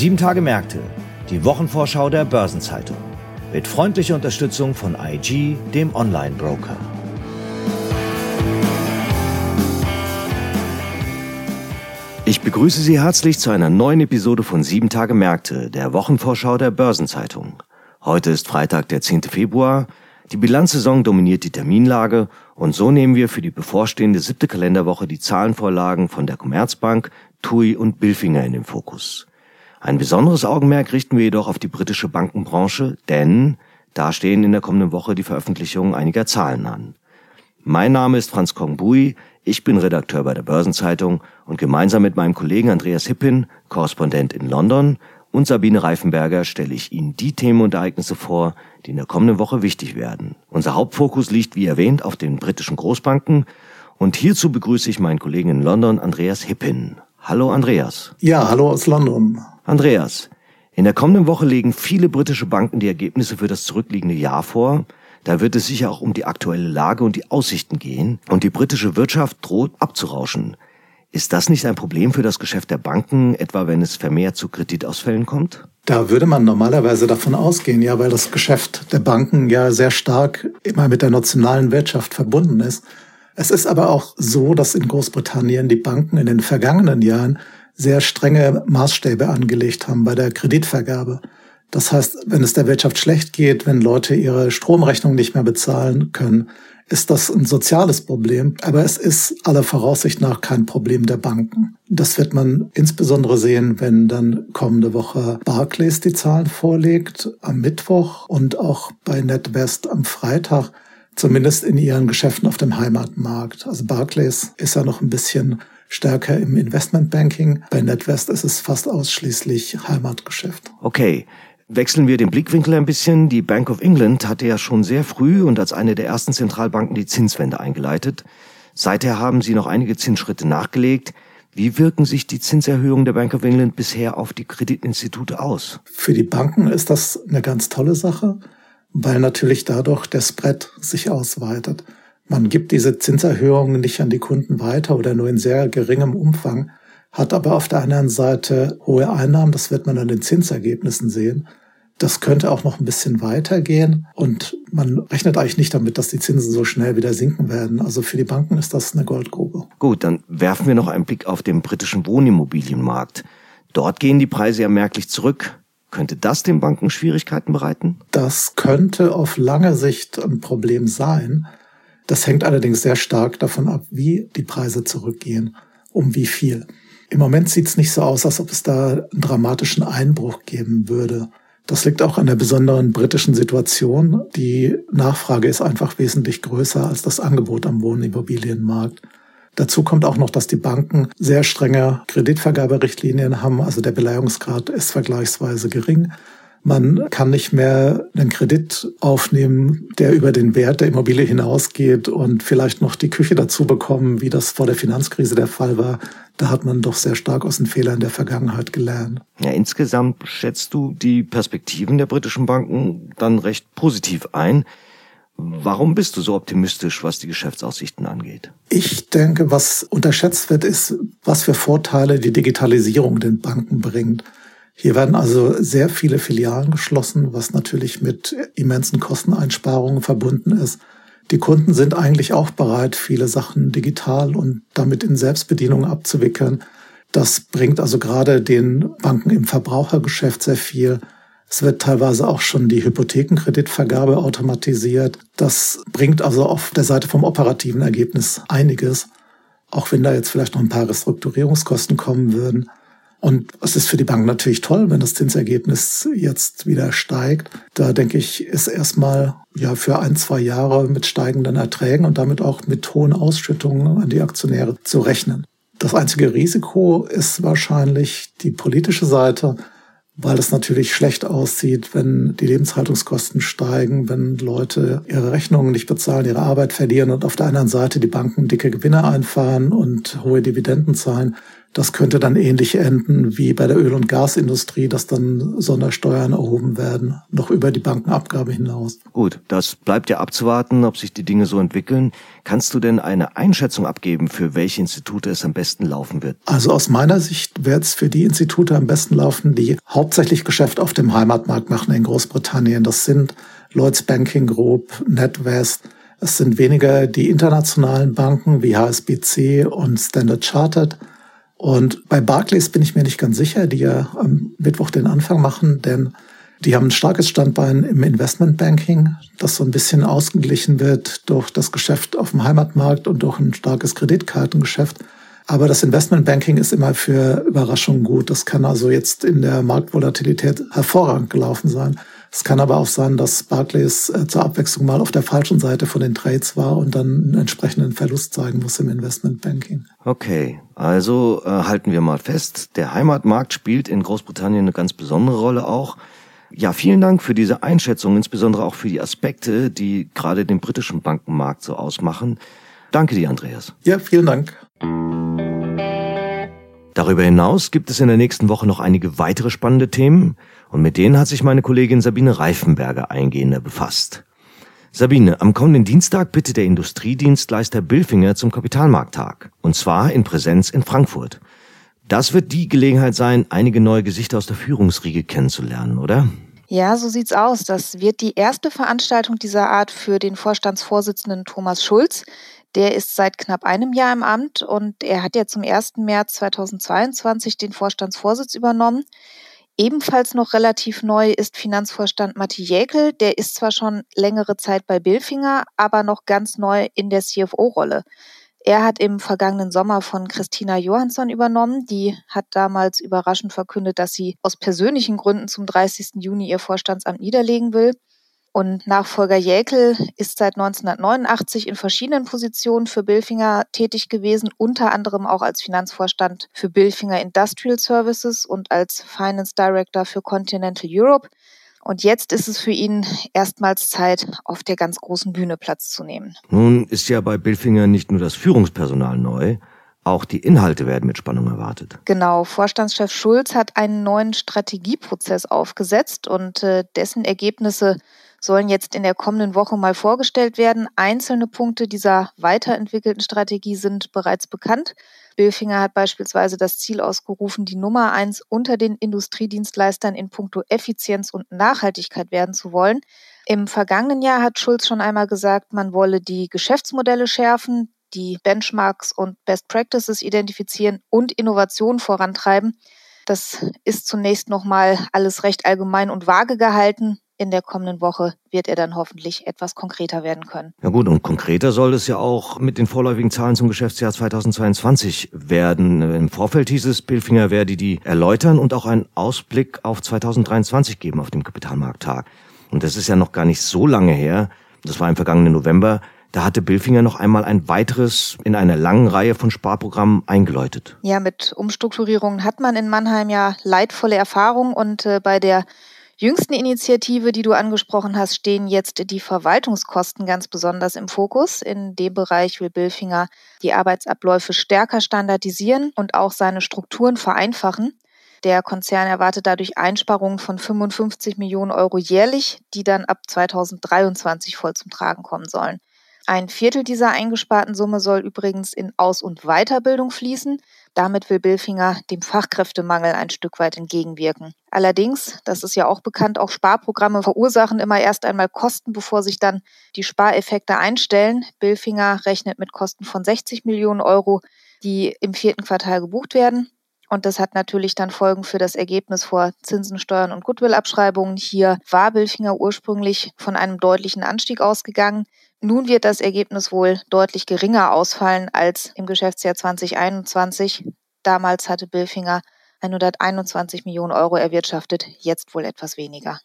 Sieben Tage Märkte, die Wochenvorschau der Börsenzeitung. Mit freundlicher Unterstützung von IG, dem Online-Broker. Ich begrüße Sie herzlich zu einer neuen Episode von Sieben Tage Märkte, der Wochenvorschau der Börsenzeitung. Heute ist Freitag, der 10. Februar. Die Bilanzsaison dominiert die Terminlage und so nehmen wir für die bevorstehende siebte Kalenderwoche die Zahlenvorlagen von der Commerzbank, TUI und Billfinger in den Fokus. Ein besonderes Augenmerk richten wir jedoch auf die britische Bankenbranche, denn da stehen in der kommenden Woche die Veröffentlichungen einiger Zahlen an. Mein Name ist Franz Kongbui, ich bin Redakteur bei der Börsenzeitung und gemeinsam mit meinem Kollegen Andreas Hippin, Korrespondent in London, und Sabine Reifenberger stelle ich Ihnen die Themen und Ereignisse vor, die in der kommenden Woche wichtig werden. Unser Hauptfokus liegt, wie erwähnt, auf den britischen Großbanken und hierzu begrüße ich meinen Kollegen in London, Andreas Hippin. Hallo Andreas. Ja, hallo aus London. Andreas, in der kommenden Woche legen viele britische Banken die Ergebnisse für das zurückliegende Jahr vor. Da wird es sicher auch um die aktuelle Lage und die Aussichten gehen. Und die britische Wirtschaft droht abzurauschen. Ist das nicht ein Problem für das Geschäft der Banken, etwa wenn es vermehrt zu Kreditausfällen kommt? Da würde man normalerweise davon ausgehen, ja, weil das Geschäft der Banken ja sehr stark immer mit der nationalen Wirtschaft verbunden ist. Es ist aber auch so, dass in Großbritannien die Banken in den vergangenen Jahren sehr strenge Maßstäbe angelegt haben bei der Kreditvergabe. Das heißt, wenn es der Wirtschaft schlecht geht, wenn Leute ihre Stromrechnung nicht mehr bezahlen können, ist das ein soziales Problem, aber es ist aller Voraussicht nach kein Problem der Banken. Das wird man insbesondere sehen, wenn dann kommende Woche Barclays die Zahlen vorlegt, am Mittwoch und auch bei NetWest am Freitag, zumindest in ihren Geschäften auf dem Heimatmarkt. Also Barclays ist ja noch ein bisschen stärker im Investmentbanking. Bei NetWest ist es fast ausschließlich Heimatgeschäft. Okay. Wechseln wir den Blickwinkel ein bisschen. Die Bank of England hatte ja schon sehr früh und als eine der ersten Zentralbanken die Zinswende eingeleitet. Seither haben sie noch einige Zinsschritte nachgelegt. Wie wirken sich die Zinserhöhungen der Bank of England bisher auf die Kreditinstitute aus? Für die Banken ist das eine ganz tolle Sache, weil natürlich dadurch der Spread sich ausweitet. Man gibt diese Zinserhöhungen nicht an die Kunden weiter oder nur in sehr geringem Umfang, hat aber auf der anderen Seite hohe Einnahmen, das wird man an den Zinsergebnissen sehen. Das könnte auch noch ein bisschen weitergehen und man rechnet eigentlich nicht damit, dass die Zinsen so schnell wieder sinken werden. Also für die Banken ist das eine Goldgrube. Gut, dann werfen wir noch einen Blick auf den britischen Wohnimmobilienmarkt. Dort gehen die Preise ja merklich zurück. Könnte das den Banken Schwierigkeiten bereiten? Das könnte auf lange Sicht ein Problem sein. Das hängt allerdings sehr stark davon ab, wie die Preise zurückgehen, um wie viel. Im Moment sieht es nicht so aus, als ob es da einen dramatischen Einbruch geben würde. Das liegt auch an der besonderen britischen Situation. Die Nachfrage ist einfach wesentlich größer als das Angebot am Wohnimmobilienmarkt. Dazu kommt auch noch, dass die Banken sehr strenge Kreditvergaberichtlinien haben. Also der Beleihungsgrad ist vergleichsweise gering. Man kann nicht mehr einen Kredit aufnehmen, der über den Wert der Immobilie hinausgeht und vielleicht noch die Küche dazu bekommen, wie das vor der Finanzkrise der Fall war. Da hat man doch sehr stark aus den Fehlern der Vergangenheit gelernt. Ja, insgesamt schätzt du die Perspektiven der britischen Banken dann recht positiv ein. Warum bist du so optimistisch, was die Geschäftsaussichten angeht? Ich denke, was unterschätzt wird, ist, was für Vorteile die Digitalisierung den Banken bringt. Hier werden also sehr viele Filialen geschlossen, was natürlich mit immensen Kosteneinsparungen verbunden ist. Die Kunden sind eigentlich auch bereit, viele Sachen digital und damit in Selbstbedienung abzuwickeln. Das bringt also gerade den Banken im Verbrauchergeschäft sehr viel. Es wird teilweise auch schon die Hypothekenkreditvergabe automatisiert. Das bringt also auf der Seite vom operativen Ergebnis einiges. Auch wenn da jetzt vielleicht noch ein paar Restrukturierungskosten kommen würden. Und es ist für die Bank natürlich toll, wenn das Zinsergebnis jetzt wieder steigt. Da denke ich, ist erstmal ja für ein, zwei Jahre mit steigenden Erträgen und damit auch mit hohen Ausschüttungen an die Aktionäre zu rechnen. Das einzige Risiko ist wahrscheinlich die politische Seite, weil es natürlich schlecht aussieht, wenn die Lebenshaltungskosten steigen, wenn Leute ihre Rechnungen nicht bezahlen, ihre Arbeit verlieren und auf der anderen Seite die Banken dicke Gewinne einfahren und hohe Dividenden zahlen Das könnte dann ähnlich enden wie bei der Öl- und Gasindustrie, dass dann Sondersteuern erhoben werden, noch über die Bankenabgabe hinaus. Gut, das bleibt ja abzuwarten, ob sich die Dinge so entwickeln. Kannst du denn eine Einschätzung abgeben, für welche Institute es am besten laufen wird? Also aus meiner Sicht wird es für die Institute am besten laufen, die hauptsächlich Geschäft auf dem Heimatmarkt machen in Großbritannien. Das sind Lloyds Banking Group, NetWest, es sind weniger die internationalen Banken wie HSBC und Standard Chartered. Und bei Barclays bin ich mir nicht ganz sicher, die ja am Mittwoch den Anfang machen, denn die haben ein starkes Standbein im Investmentbanking, das so ein bisschen ausgeglichen wird durch das Geschäft auf dem Heimatmarkt und durch ein starkes Kreditkartengeschäft. Aber das Investmentbanking ist immer für Überraschungen gut. Das kann also jetzt in der Marktvolatilität hervorragend gelaufen sein. Es kann aber auch sein, dass Barclays äh, zur Abwechslung mal auf der falschen Seite von den Trades war und dann einen entsprechenden Verlust zeigen muss im Investmentbanking. Okay, also äh, halten wir mal fest, der Heimatmarkt spielt in Großbritannien eine ganz besondere Rolle auch. Ja, vielen Dank für diese Einschätzung, insbesondere auch für die Aspekte, die gerade den britischen Bankenmarkt so ausmachen. Danke dir, Andreas. Ja, vielen Dank. Darüber hinaus gibt es in der nächsten Woche noch einige weitere spannende Themen und mit denen hat sich meine Kollegin Sabine Reifenberger eingehender befasst. Sabine, am kommenden Dienstag bittet der Industriedienstleister Billfinger zum Kapitalmarkttag und zwar in Präsenz in Frankfurt. Das wird die Gelegenheit sein, einige neue Gesichter aus der Führungsriege kennenzulernen, oder? Ja, so sieht's aus. Das wird die erste Veranstaltung dieser Art für den Vorstandsvorsitzenden Thomas Schulz. Der ist seit knapp einem Jahr im Amt und er hat ja zum 1. März 2022 den Vorstandsvorsitz übernommen. Ebenfalls noch relativ neu ist Finanzvorstand Matti Jäkel. Der ist zwar schon längere Zeit bei Billfinger, aber noch ganz neu in der CFO-Rolle. Er hat im vergangenen Sommer von Christina Johansson übernommen. Die hat damals überraschend verkündet, dass sie aus persönlichen Gründen zum 30. Juni ihr Vorstandsamt niederlegen will. Und Nachfolger Jäkel ist seit 1989 in verschiedenen Positionen für Billfinger tätig gewesen, unter anderem auch als Finanzvorstand für Billfinger Industrial Services und als Finance Director für Continental Europe. Und jetzt ist es für ihn erstmals Zeit, auf der ganz großen Bühne Platz zu nehmen. Nun ist ja bei Billfinger nicht nur das Führungspersonal neu, auch die Inhalte werden mit Spannung erwartet. Genau, Vorstandschef Schulz hat einen neuen Strategieprozess aufgesetzt und äh, dessen Ergebnisse sollen jetzt in der kommenden Woche mal vorgestellt werden. Einzelne Punkte dieser weiterentwickelten Strategie sind bereits bekannt. Billfinger hat beispielsweise das Ziel ausgerufen, die Nummer eins unter den Industriedienstleistern in puncto Effizienz und Nachhaltigkeit werden zu wollen. Im vergangenen Jahr hat Schulz schon einmal gesagt, man wolle die Geschäftsmodelle schärfen, die Benchmarks und Best Practices identifizieren und Innovationen vorantreiben. Das ist zunächst nochmal alles recht allgemein und vage gehalten in der kommenden Woche wird er dann hoffentlich etwas konkreter werden können. Ja gut, und konkreter soll es ja auch mit den vorläufigen Zahlen zum Geschäftsjahr 2022 werden. Im Vorfeld hieß es, Billfinger werde die erläutern und auch einen Ausblick auf 2023 geben auf dem Kapitalmarkttag. Und das ist ja noch gar nicht so lange her. Das war im vergangenen November. Da hatte Billfinger noch einmal ein weiteres in einer langen Reihe von Sparprogrammen eingeläutet. Ja, mit Umstrukturierungen hat man in Mannheim ja leidvolle Erfahrungen und äh, bei der jüngsten Initiative, die du angesprochen hast, stehen jetzt die Verwaltungskosten ganz besonders im Fokus. In dem Bereich will Billfinger die Arbeitsabläufe stärker standardisieren und auch seine Strukturen vereinfachen. Der Konzern erwartet dadurch Einsparungen von 55 Millionen Euro jährlich, die dann ab 2023 voll zum Tragen kommen sollen. Ein Viertel dieser eingesparten Summe soll übrigens in Aus- und Weiterbildung fließen. Damit will Billfinger dem Fachkräftemangel ein Stück weit entgegenwirken. Allerdings, das ist ja auch bekannt, auch Sparprogramme verursachen immer erst einmal Kosten, bevor sich dann die Spareffekte einstellen. Billfinger rechnet mit Kosten von 60 Millionen Euro, die im vierten Quartal gebucht werden. Und das hat natürlich dann Folgen für das Ergebnis vor Zinsen, Steuern und Goodwill-Abschreibungen. Hier war Billfinger ursprünglich von einem deutlichen Anstieg ausgegangen. Nun wird das Ergebnis wohl deutlich geringer ausfallen als im Geschäftsjahr 2021. Damals hatte Billfinger 121 Millionen Euro erwirtschaftet, jetzt wohl etwas weniger.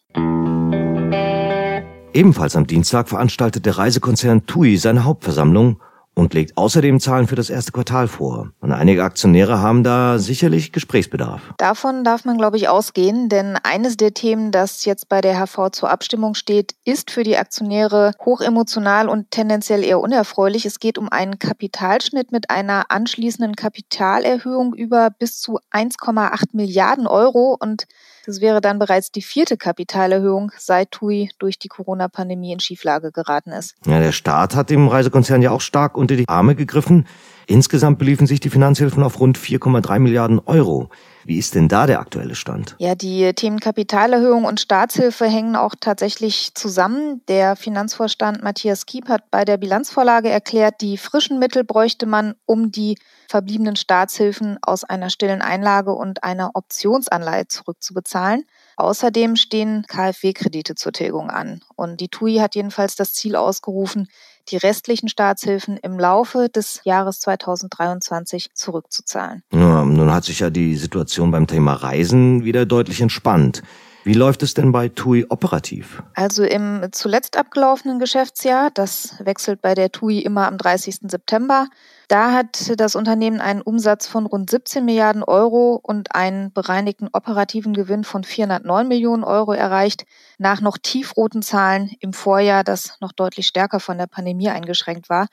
Ebenfalls am Dienstag veranstaltet der Reisekonzern TUI seine Hauptversammlung und legt außerdem Zahlen für das erste Quartal vor. Und einige Aktionäre haben da sicherlich Gesprächsbedarf. Davon darf man, glaube ich, ausgehen, denn eines der Themen, das jetzt bei der HV zur Abstimmung steht, ist für die Aktionäre hochemotional und tendenziell eher unerfreulich. Es geht um einen Kapitalschnitt mit einer anschließenden Kapitalerhöhung über bis zu 1,8 Milliarden Euro und das wäre dann bereits die vierte Kapitalerhöhung, seit TUI durch die Corona-Pandemie in Schieflage geraten ist. Ja, der Staat hat dem Reisekonzern ja auch stark unter die Arme gegriffen. Insgesamt beliefen sich die Finanzhilfen auf rund 4,3 Milliarden Euro. Wie ist denn da der aktuelle Stand? Ja, die Themen Kapitalerhöhung und Staatshilfe hängen auch tatsächlich zusammen. Der Finanzvorstand Matthias Kiep hat bei der Bilanzvorlage erklärt, die frischen Mittel bräuchte man, um die verbliebenen Staatshilfen aus einer stillen Einlage und einer Optionsanleihe zurückzubezahlen. Außerdem stehen KfW-Kredite zur Tilgung an. Und die TUI hat jedenfalls das Ziel ausgerufen, die restlichen Staatshilfen im Laufe des Jahres 2023 zurückzuzahlen. Ja, nun hat sich ja die Situation beim Thema Reisen wieder deutlich entspannt. Wie läuft es denn bei TUI operativ? Also im zuletzt abgelaufenen Geschäftsjahr, das wechselt bei der TUI immer am 30. September, da hat das Unternehmen einen Umsatz von rund 17 Milliarden Euro und einen bereinigten operativen Gewinn von 409 Millionen Euro erreicht, nach noch tiefroten Zahlen im Vorjahr, das noch deutlich stärker von der Pandemie eingeschränkt war.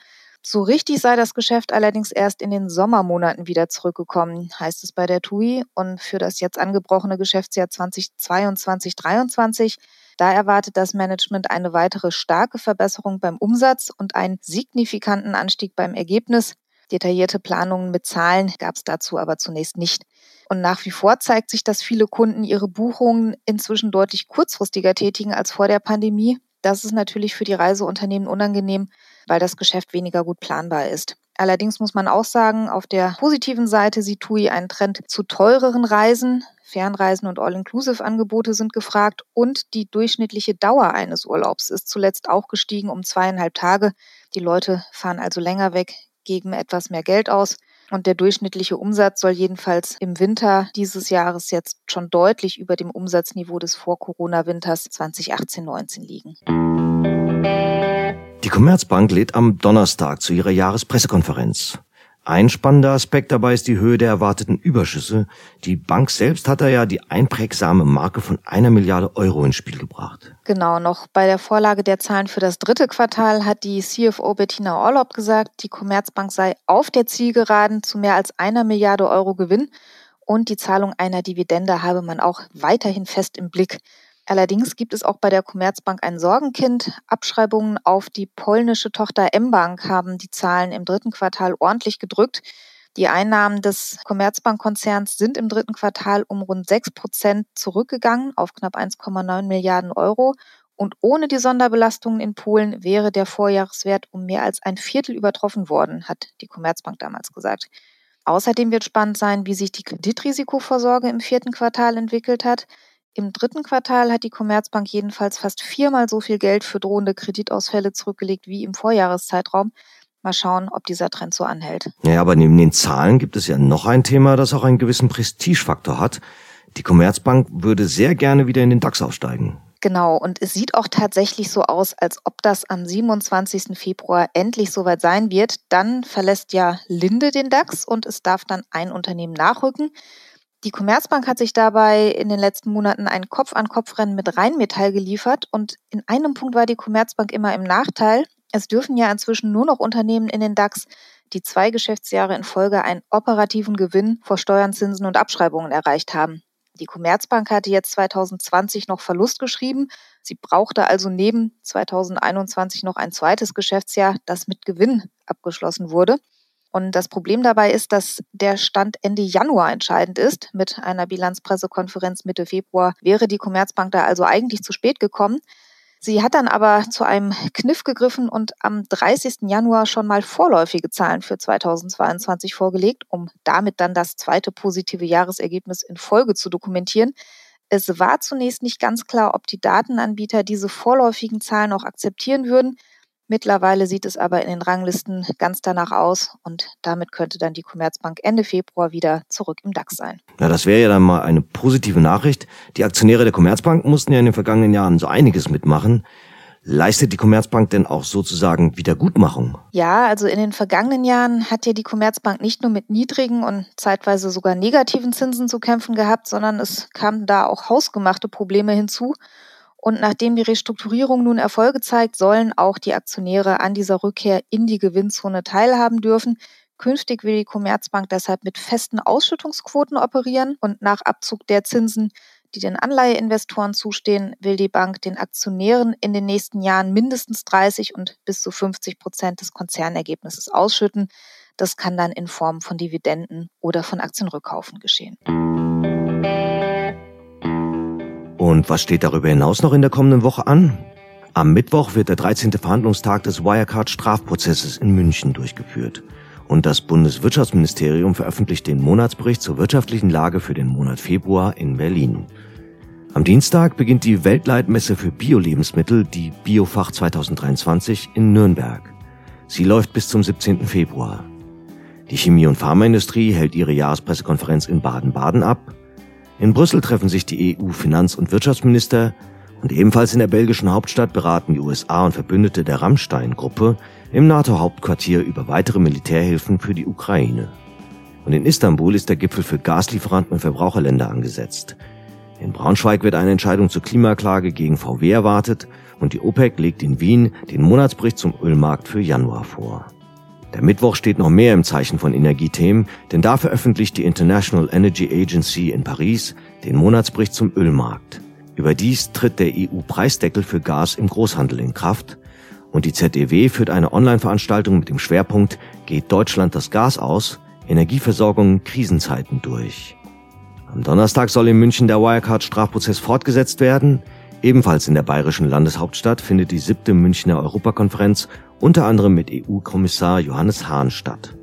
So richtig sei das Geschäft allerdings erst in den Sommermonaten wieder zurückgekommen, heißt es bei der TUI. Und für das jetzt angebrochene Geschäftsjahr 2022-23, da erwartet das Management eine weitere starke Verbesserung beim Umsatz und einen signifikanten Anstieg beim Ergebnis. Detaillierte Planungen mit Zahlen gab es dazu aber zunächst nicht. Und nach wie vor zeigt sich, dass viele Kunden ihre Buchungen inzwischen deutlich kurzfristiger tätigen als vor der Pandemie. Das ist natürlich für die Reiseunternehmen unangenehm, weil das Geschäft weniger gut planbar ist. Allerdings muss man auch sagen, auf der positiven Seite sieht TUI einen Trend zu teureren Reisen. Fernreisen und All-Inclusive-Angebote sind gefragt und die durchschnittliche Dauer eines Urlaubs ist zuletzt auch gestiegen um zweieinhalb Tage. Die Leute fahren also länger weg, geben etwas mehr Geld aus. Und der durchschnittliche Umsatz soll jedenfalls im Winter dieses Jahres jetzt schon deutlich über dem Umsatzniveau des Vor-Corona-Winters 2018-19 liegen. Die Commerzbank lädt am Donnerstag zu ihrer Jahrespressekonferenz. Ein spannender Aspekt dabei ist die Höhe der erwarteten Überschüsse. Die Bank selbst hat da ja die einprägsame Marke von einer Milliarde Euro ins Spiel gebracht. Genau, noch bei der Vorlage der Zahlen für das dritte Quartal hat die CFO Bettina Orlob gesagt, die Commerzbank sei auf der Zielgeraden zu mehr als einer Milliarde Euro Gewinn und die Zahlung einer Dividende habe man auch weiterhin fest im Blick. Allerdings gibt es auch bei der Commerzbank ein Sorgenkind. Abschreibungen auf die polnische Tochter M-Bank haben die Zahlen im dritten Quartal ordentlich gedrückt. Die Einnahmen des Commerzbankkonzerns sind im dritten Quartal um rund 6 Prozent zurückgegangen auf knapp 1,9 Milliarden Euro. Und ohne die Sonderbelastungen in Polen wäre der Vorjahreswert um mehr als ein Viertel übertroffen worden, hat die Commerzbank damals gesagt. Außerdem wird spannend sein, wie sich die Kreditrisikovorsorge im vierten Quartal entwickelt hat. Im dritten Quartal hat die Commerzbank jedenfalls fast viermal so viel Geld für drohende Kreditausfälle zurückgelegt wie im Vorjahreszeitraum. Mal schauen, ob dieser Trend so anhält. Ja, aber neben den Zahlen gibt es ja noch ein Thema, das auch einen gewissen Prestigefaktor hat. Die Commerzbank würde sehr gerne wieder in den DAX aufsteigen. Genau, und es sieht auch tatsächlich so aus, als ob das am 27. Februar endlich soweit sein wird. Dann verlässt ja Linde den DAX und es darf dann ein Unternehmen nachrücken. Die Commerzbank hat sich dabei in den letzten Monaten ein Kopf-an-Kopf-Rennen mit Rheinmetall geliefert und in einem Punkt war die Commerzbank immer im Nachteil. Es dürfen ja inzwischen nur noch Unternehmen in den DAX, die zwei Geschäftsjahre in Folge einen operativen Gewinn vor Steuern, Zinsen und Abschreibungen erreicht haben. Die Commerzbank hatte jetzt 2020 noch Verlust geschrieben. Sie brauchte also neben 2021 noch ein zweites Geschäftsjahr, das mit Gewinn abgeschlossen wurde. Und das Problem dabei ist, dass der Stand Ende Januar entscheidend ist. Mit einer Bilanzpressekonferenz Mitte Februar wäre die Commerzbank da also eigentlich zu spät gekommen. Sie hat dann aber zu einem Kniff gegriffen und am 30. Januar schon mal vorläufige Zahlen für 2022 vorgelegt, um damit dann das zweite positive Jahresergebnis in Folge zu dokumentieren. Es war zunächst nicht ganz klar, ob die Datenanbieter diese vorläufigen Zahlen auch akzeptieren würden. Mittlerweile sieht es aber in den Ranglisten ganz danach aus und damit könnte dann die Commerzbank Ende Februar wieder zurück im DAX sein. Na, das wäre ja dann mal eine positive Nachricht. Die Aktionäre der Commerzbank mussten ja in den vergangenen Jahren so einiges mitmachen. Leistet die Commerzbank denn auch sozusagen Wiedergutmachung? Ja, also in den vergangenen Jahren hat ja die Commerzbank nicht nur mit niedrigen und zeitweise sogar negativen Zinsen zu kämpfen gehabt, sondern es kamen da auch hausgemachte Probleme hinzu. Und nachdem die Restrukturierung nun Erfolge zeigt, sollen auch die Aktionäre an dieser Rückkehr in die Gewinnzone teilhaben dürfen. Künftig will die Commerzbank deshalb mit festen Ausschüttungsquoten operieren und nach Abzug der Zinsen die den Anleiheinvestoren zustehen, will die Bank den Aktionären in den nächsten Jahren mindestens 30 und bis zu 50 Prozent des Konzernergebnisses ausschütten. Das kann dann in Form von Dividenden oder von Aktienrückkaufen geschehen. Und was steht darüber hinaus noch in der kommenden Woche an? Am Mittwoch wird der 13. Verhandlungstag des Wirecard-Strafprozesses in München durchgeführt. Und das Bundeswirtschaftsministerium veröffentlicht den Monatsbericht zur wirtschaftlichen Lage für den Monat Februar in Berlin. Am Dienstag beginnt die Weltleitmesse für Bio-Lebensmittel, die Biofach 2023 in Nürnberg. Sie läuft bis zum 17. Februar. Die Chemie- und Pharmaindustrie hält ihre Jahrespressekonferenz in Baden-Baden ab. In Brüssel treffen sich die EU-Finanz- und Wirtschaftsminister und ebenfalls in der belgischen Hauptstadt beraten die USA und Verbündete der Rammstein-Gruppe im NATO-Hauptquartier über weitere Militärhilfen für die Ukraine. Und in Istanbul ist der Gipfel für Gaslieferanten und Verbraucherländer angesetzt. In Braunschweig wird eine Entscheidung zur Klimaklage gegen VW erwartet und die OPEC legt in Wien den Monatsbericht zum Ölmarkt für Januar vor. Der Mittwoch steht noch mehr im Zeichen von Energiethemen, denn da veröffentlicht die International Energy Agency in Paris den Monatsbericht zum Ölmarkt. Überdies tritt der EU-Preisdeckel für Gas im Großhandel in Kraft und die ZDW führt eine Online-Veranstaltung mit dem Schwerpunkt Geht Deutschland das Gas aus? Energieversorgung Krisenzeiten durch. Am Donnerstag soll in München der Wirecard-Strafprozess fortgesetzt werden. Ebenfalls in der bayerischen Landeshauptstadt findet die siebte Münchner Europakonferenz unter anderem mit EU-Kommissar Johannes Hahn statt.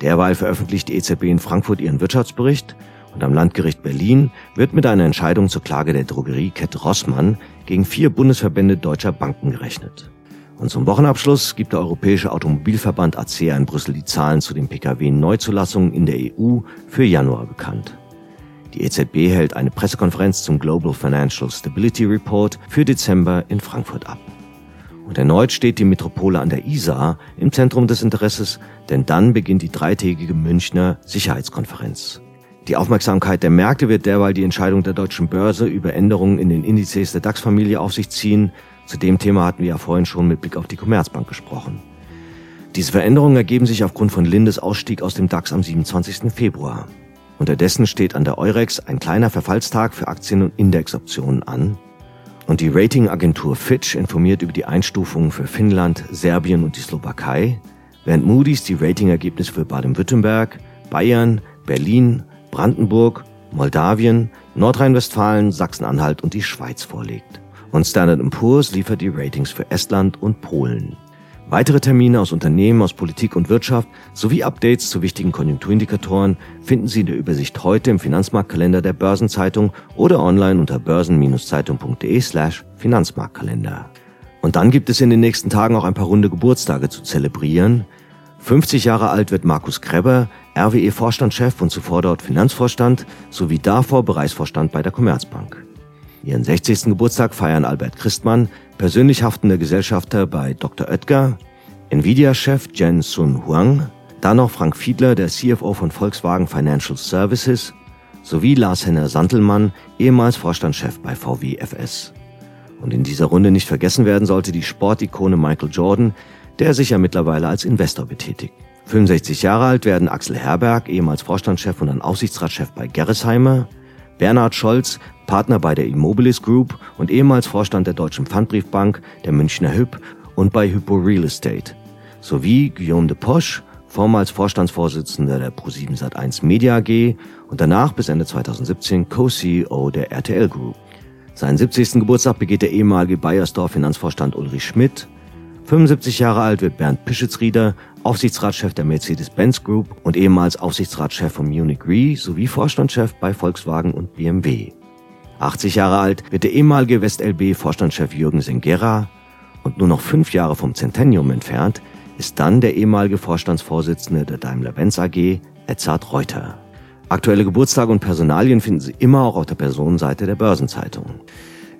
Derweil veröffentlicht die EZB in Frankfurt ihren Wirtschaftsbericht und am Landgericht Berlin wird mit einer Entscheidung zur Klage der Drogeriekette Rossmann gegen vier Bundesverbände deutscher Banken gerechnet. Und zum Wochenabschluss gibt der Europäische Automobilverband ACEA in Brüssel die Zahlen zu den Pkw-Neuzulassungen in der EU für Januar bekannt. Die EZB hält eine Pressekonferenz zum Global Financial Stability Report für Dezember in Frankfurt ab. Und erneut steht die Metropole an der Isar im Zentrum des Interesses, denn dann beginnt die dreitägige Münchner Sicherheitskonferenz. Die Aufmerksamkeit der Märkte wird derweil die Entscheidung der deutschen Börse über Änderungen in den Indizes der DAX-Familie auf sich ziehen zu dem Thema hatten wir ja vorhin schon mit Blick auf die Commerzbank gesprochen. Diese Veränderungen ergeben sich aufgrund von Lindes Ausstieg aus dem DAX am 27. Februar. Unterdessen steht an der Eurex ein kleiner Verfallstag für Aktien- und Indexoptionen an. Und die Ratingagentur Fitch informiert über die Einstufungen für Finnland, Serbien und die Slowakei, während Moody's die Ratingergebnisse für Baden-Württemberg, Bayern, Berlin, Brandenburg, Moldawien, Nordrhein-Westfalen, Sachsen-Anhalt und die Schweiz vorlegt und Standard Poor's liefert die Ratings für Estland und Polen. Weitere Termine aus Unternehmen, aus Politik und Wirtschaft sowie Updates zu wichtigen Konjunkturindikatoren finden Sie in der Übersicht heute im Finanzmarktkalender der Börsenzeitung oder online unter börsen-zeitung.de slash Finanzmarktkalender. Und dann gibt es in den nächsten Tagen auch ein paar runde Geburtstage zu zelebrieren. 50 Jahre alt wird Markus Kreber, RWE-Vorstandschef und zuvor dort Finanzvorstand sowie davor Bereichsvorstand bei der Commerzbank. Ihren 60. Geburtstag feiern Albert Christmann, persönlich haftender Gesellschafter bei Dr. Oetker, Nvidia-Chef Jen Sun Huang, dann noch Frank Fiedler, der CFO von Volkswagen Financial Services, sowie Lars-Henner Santelmann, ehemals Vorstandschef bei VW FS. Und in dieser Runde nicht vergessen werden sollte die Sportikone Michael Jordan, der sich ja mittlerweile als Investor betätigt. 65 Jahre alt werden Axel Herberg, ehemals Vorstandschef und dann Aufsichtsratschef bei Gerresheimer, Bernhard Scholz, Partner bei der Immobilis Group und ehemals Vorstand der Deutschen Pfandbriefbank, der Münchner Hüb und bei Hypo Real Estate, sowie Guillaume de Posch, vormals Vorstandsvorsitzender der Pro7 Sat1 Media AG und danach bis Ende 2017 Co-CEO der RTL Group. Seinen 70. Geburtstag begeht der ehemalige Bayersdorf Finanzvorstand Ulrich Schmidt. 75 Jahre alt wird Bernd Pischitzrieder, Aufsichtsratschef der Mercedes-Benz Group und ehemals Aufsichtsratschef von Munich Re sowie Vorstandschef bei Volkswagen und BMW. 80 Jahre alt wird der ehemalige WestLB-Vorstandschef Jürgen Sengera und nur noch fünf Jahre vom Centennium entfernt ist dann der ehemalige Vorstandsvorsitzende der Daimler-Benz AG, Edzard Reuter. Aktuelle Geburtstage und Personalien finden Sie immer auch auf der Personenseite der Börsenzeitung.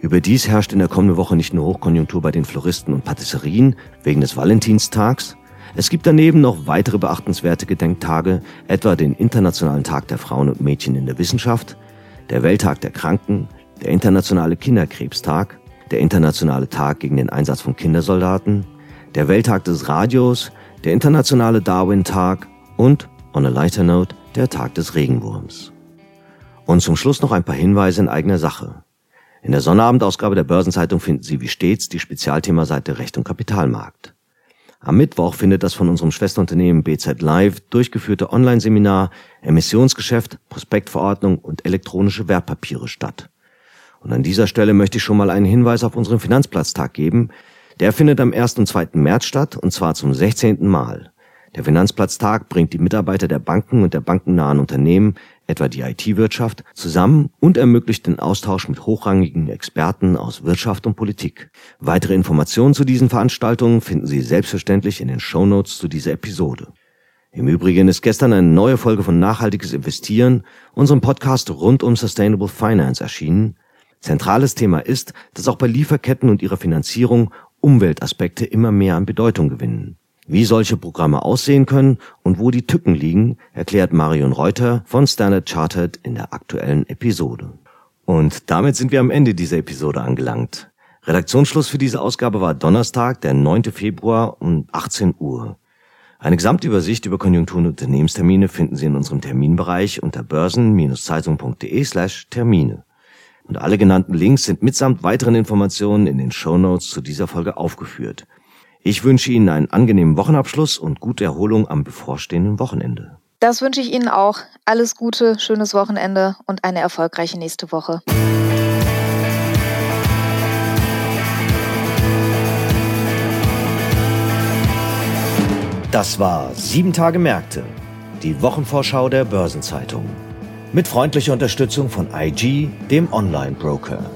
Überdies herrscht in der kommenden Woche nicht nur Hochkonjunktur bei den Floristen und Patisserien wegen des Valentinstags. Es gibt daneben noch weitere beachtenswerte Gedenktage, etwa den Internationalen Tag der Frauen und Mädchen in der Wissenschaft, der Welttag der Kranken, der Internationale Kinderkrebstag, der Internationale Tag gegen den Einsatz von Kindersoldaten, der Welttag des Radios, der Internationale Darwin-Tag und, on a lighter note, der Tag des Regenwurms. Und zum Schluss noch ein paar Hinweise in eigener Sache. In der Sonnabendausgabe der Börsenzeitung finden Sie wie stets die Spezialthemaseite Recht und Kapitalmarkt. Am Mittwoch findet das von unserem Schwesterunternehmen BZ Live durchgeführte Online-Seminar Emissionsgeschäft, Prospektverordnung und elektronische Wertpapiere statt. Und an dieser Stelle möchte ich schon mal einen Hinweis auf unseren Finanzplatztag geben. Der findet am 1. und 2. März statt und zwar zum 16. Mal. Der Finanzplatztag bringt die Mitarbeiter der Banken und der bankennahen Unternehmen, etwa die IT-Wirtschaft, zusammen und ermöglicht den Austausch mit hochrangigen Experten aus Wirtschaft und Politik. Weitere Informationen zu diesen Veranstaltungen finden Sie selbstverständlich in den Shownotes zu dieser Episode. Im Übrigen ist gestern eine neue Folge von Nachhaltiges Investieren, unserem Podcast rund um Sustainable Finance erschienen. Zentrales Thema ist, dass auch bei Lieferketten und ihrer Finanzierung Umweltaspekte immer mehr an Bedeutung gewinnen. Wie solche Programme aussehen können und wo die Tücken liegen, erklärt Marion Reuter von Standard Chartered in der aktuellen Episode. Und damit sind wir am Ende dieser Episode angelangt. Redaktionsschluss für diese Ausgabe war Donnerstag, der 9. Februar um 18 Uhr. Eine Gesamtübersicht über Konjunktur- und Unternehmenstermine finden Sie in unserem Terminbereich unter börsen-zeitung.de slash Termine. Und alle genannten Links sind mitsamt weiteren Informationen in den Shownotes zu dieser Folge aufgeführt. Ich wünsche Ihnen einen angenehmen Wochenabschluss und gute Erholung am bevorstehenden Wochenende. Das wünsche ich Ihnen auch. Alles Gute, schönes Wochenende und eine erfolgreiche nächste Woche. Das war Sieben Tage Märkte, die Wochenvorschau der Börsenzeitung. Mit freundlicher Unterstützung von IG, dem Online-Broker.